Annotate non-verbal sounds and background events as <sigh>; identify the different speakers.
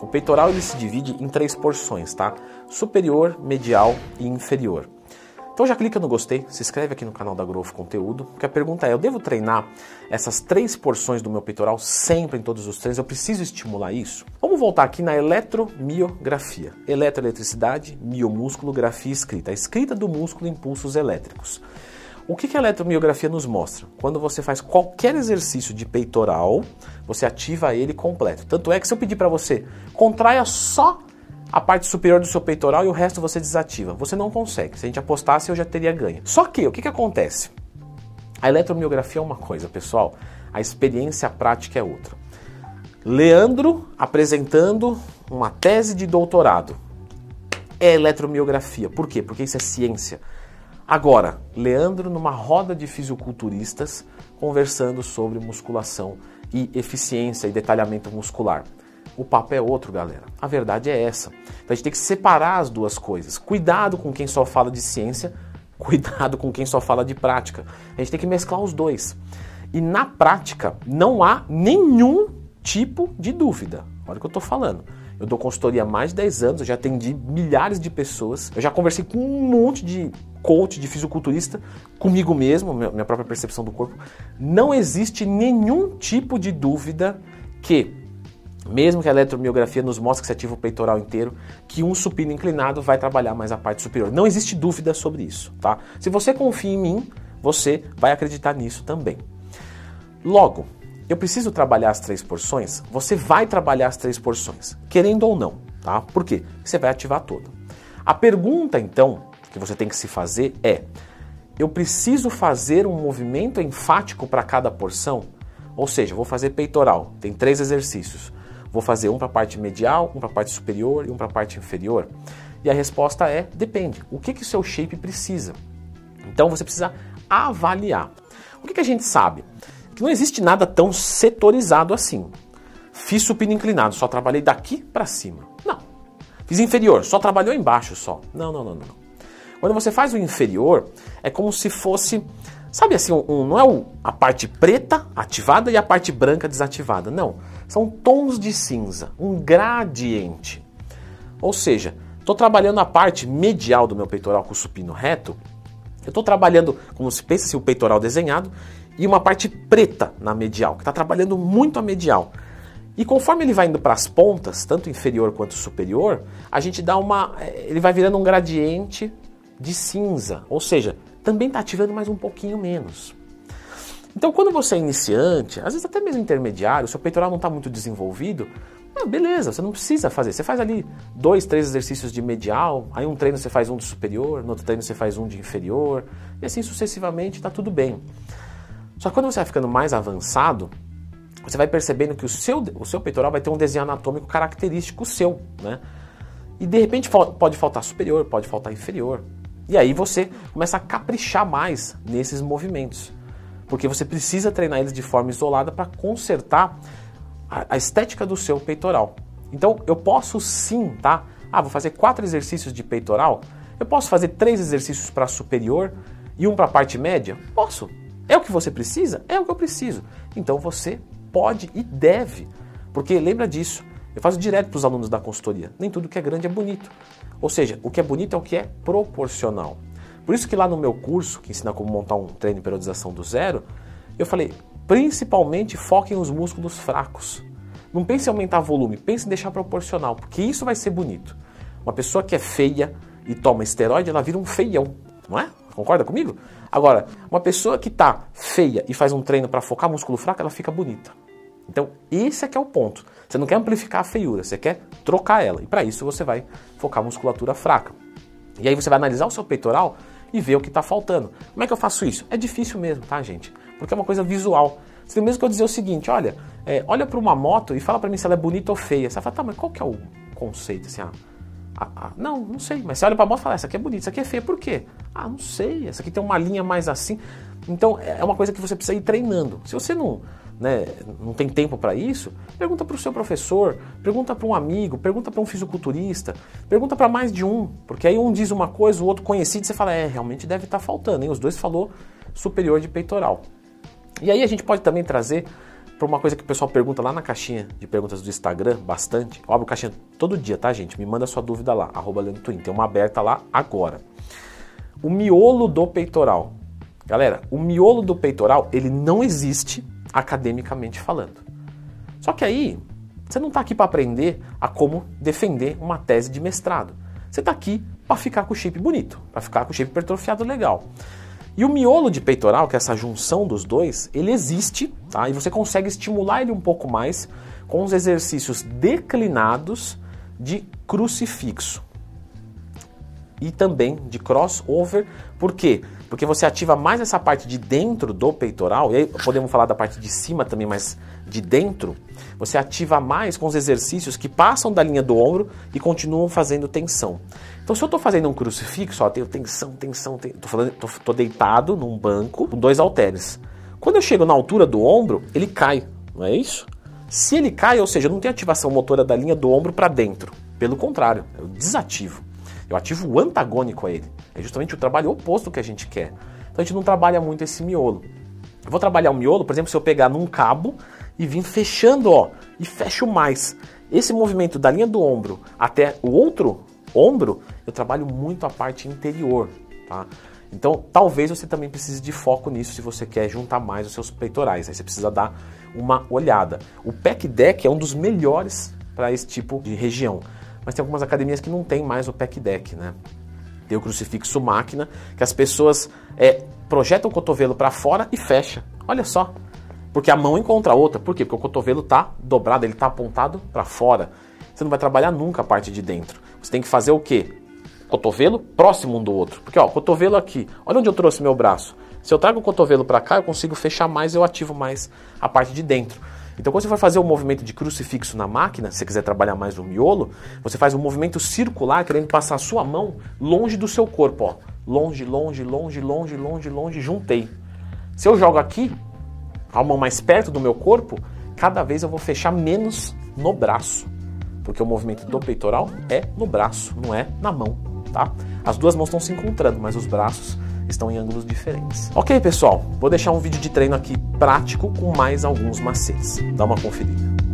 Speaker 1: o peitoral ele se divide em três porções, tá? Superior, medial e inferior. Então já clica no gostei, se inscreve aqui no canal da Growth Conteúdo, porque a pergunta é, eu devo treinar essas três porções do meu peitoral sempre em todos os treinos? Eu preciso estimular isso? Vamos voltar aqui na eletromiografia. Eletroeletricidade, miomúsculo, grafia escrita. A escrita do músculo impulsos elétricos. O que a eletromiografia nos mostra? Quando você faz qualquer exercício de peitoral, você ativa ele completo. Tanto é que se eu pedir para você, contraia só a parte superior do seu peitoral e o resto você desativa. Você não consegue. Se a gente apostasse, eu já teria ganho. Só que, o que, que acontece? A eletromiografia é uma coisa, pessoal. A experiência prática é outra. Leandro apresentando uma tese de doutorado. É eletromiografia. Por quê? Porque isso é ciência. Agora, Leandro numa roda de fisiculturistas conversando sobre musculação e eficiência e detalhamento muscular. O papo é outro, galera. A verdade é essa. Então a gente tem que separar as duas coisas. Cuidado com quem só fala de ciência, <laughs> cuidado com quem só fala de prática. A gente tem que mesclar os dois. E na prática não há nenhum tipo de dúvida. Olha o que eu estou falando. Eu dou consultoria há mais de 10 anos, eu já atendi milhares de pessoas, eu já conversei com um monte de coach, de fisiculturista, comigo mesmo, minha própria percepção do corpo. Não existe nenhum tipo de dúvida que mesmo que a eletromiografia nos mostre que se ativa o peitoral inteiro, que um supino inclinado vai trabalhar mais a parte superior. Não existe dúvida sobre isso, tá? Se você confia em mim, você vai acreditar nisso também. Logo, eu preciso trabalhar as três porções? Você vai trabalhar as três porções, querendo ou não, tá? Por quê? Você vai ativar toda. A pergunta, então, que você tem que se fazer é: eu preciso fazer um movimento enfático para cada porção? Ou seja, vou fazer peitoral, tem três exercícios. Vou fazer um para a parte medial, um para a parte superior e um para a parte inferior? E a resposta é: depende. O que, que o seu shape precisa? Então você precisa avaliar. O que, que a gente sabe? Que não existe nada tão setorizado assim. Fiz supino inclinado, só trabalhei daqui para cima. Não. Fiz inferior, só trabalhou embaixo só. Não, não, não, não. Quando você faz o inferior, é como se fosse Sabe assim, um, não é a parte preta ativada e a parte branca desativada. Não. São tons de cinza, um gradiente. Ou seja, estou trabalhando a parte medial do meu peitoral com o supino reto. Eu estou trabalhando, como se pensa assim, o peitoral desenhado, e uma parte preta na medial, que está trabalhando muito a medial. E conforme ele vai indo para as pontas, tanto inferior quanto superior, a gente dá uma. Eh, ele vai virando um gradiente de cinza. Ou seja, também está ativando mais um pouquinho menos. Então, quando você é iniciante, às vezes até mesmo intermediário, seu peitoral não está muito desenvolvido, ah, beleza, você não precisa fazer. Você faz ali dois, três exercícios de medial, aí um treino você faz um de superior, no outro treino você faz um de inferior, e assim sucessivamente está tudo bem. Só que quando você vai ficando mais avançado, você vai percebendo que o seu, o seu peitoral vai ter um desenho anatômico característico seu, né? E de repente pode faltar superior, pode faltar inferior. E aí você começa a caprichar mais nesses movimentos, porque você precisa treinar eles de forma isolada para consertar a, a estética do seu peitoral. Então eu posso sim, tá? Ah, vou fazer quatro exercícios de peitoral. Eu posso fazer três exercícios para superior e um para a parte média? Posso. É o que você precisa? É o que eu preciso. Então você pode e deve, porque lembra disso. Eu faço direto para os alunos da consultoria. Nem tudo que é grande é bonito. Ou seja, o que é bonito é o que é proporcional. Por isso que lá no meu curso, que ensina como montar um treino de periodização do zero, eu falei, principalmente foquem os músculos fracos. Não pense em aumentar volume, pense em deixar proporcional, porque isso vai ser bonito. Uma pessoa que é feia e toma esteroide, ela vira um feião, não é? Concorda comigo? Agora, uma pessoa que está feia e faz um treino para focar músculo fraco, ela fica bonita. Então, esse é que é o ponto. Você não quer amplificar a feiura, você quer trocar ela. E para isso você vai focar a musculatura fraca. E aí você vai analisar o seu peitoral e ver o que está faltando. Como é que eu faço isso? É difícil mesmo, tá, gente? Porque é uma coisa visual. Você tem mesmo que eu dizer o seguinte, olha, é, olha para uma moto e fala para mim se ela é bonita ou feia. Você vai falar, tá, mas qual que é o conceito? Assim, ah, ah, ah, não, não sei. Mas você olha para a moto e fala, essa aqui é bonita, essa aqui é feia. Por quê? Ah, não sei. Essa aqui tem uma linha mais assim. Então, é uma coisa que você precisa ir treinando. Se você não né, não tem tempo para isso, pergunta para o seu professor, pergunta para um amigo, pergunta para um fisiculturista, pergunta para mais de um, porque aí um diz uma coisa, o outro conhecido, você fala, é, realmente deve estar tá faltando, hein? Os dois falou superior de peitoral. E aí a gente pode também trazer para uma coisa que o pessoal pergunta lá na caixinha de perguntas do Instagram, bastante. Eu abro caixinha todo dia, tá, gente? Me manda sua dúvida lá, arroba Twin. Tem uma aberta lá agora. O miolo do peitoral. Galera, o miolo do peitoral, ele não existe academicamente falando. Só que aí, você não está aqui para aprender a como defender uma tese de mestrado. Você está aqui para ficar com o shape bonito, para ficar com o shape hipertrofiado legal. E o miolo de peitoral, que é essa junção dos dois, ele existe, tá? E você consegue estimular ele um pouco mais com os exercícios declinados de crucifixo e também de crossover. Por quê? Porque você ativa mais essa parte de dentro do peitoral, e aí podemos falar da parte de cima também, mas de dentro, você ativa mais com os exercícios que passam da linha do ombro e continuam fazendo tensão. Então, se eu estou fazendo um crucifixo, ó, tenho tensão, tensão, tensão tô, tô, tô deitado num banco com dois halteres. Quando eu chego na altura do ombro, ele cai, não é isso? Se ele cai, ou seja, eu não tenho ativação motora da linha do ombro para dentro. Pelo contrário, eu desativo. Eu ativo o antagônico a ele. É justamente o trabalho oposto que a gente quer. Então a gente não trabalha muito esse miolo. Eu vou trabalhar o miolo, por exemplo, se eu pegar num cabo e vir fechando, ó, e fecho mais. Esse movimento da linha do ombro até o outro ombro, eu trabalho muito a parte interior, tá? Então, talvez você também precise de foco nisso se você quer juntar mais os seus peitorais. Aí você precisa dar uma olhada. O PEC deck é um dos melhores para esse tipo de região. Mas tem algumas academias que não tem mais o PEC deck, né? Tem o crucifixo máquina, que as pessoas é, projetam o cotovelo para fora e fecha. Olha só. Porque a mão encontra a outra. Por quê? Porque o cotovelo está dobrado, ele está apontado para fora. Você não vai trabalhar nunca a parte de dentro. Você tem que fazer o quê? Cotovelo próximo um do outro. Porque, ó, cotovelo aqui. Olha onde eu trouxe meu braço. Se eu trago o cotovelo para cá, eu consigo fechar mais, eu ativo mais a parte de dentro. Então, quando você for fazer o um movimento de crucifixo na máquina, se você quiser trabalhar mais o miolo, você faz um movimento circular, querendo passar a sua mão longe do seu corpo, ó. Longe, longe, longe, longe, longe, longe, juntei. Se eu jogo aqui, a mão mais perto do meu corpo, cada vez eu vou fechar menos no braço porque o movimento do peitoral é no braço, não é na mão, tá? As duas mãos estão se encontrando, mas os braços estão em ângulos diferentes. Ok, pessoal, vou deixar um vídeo de treino aqui prático com mais alguns macetes. Dá uma conferida.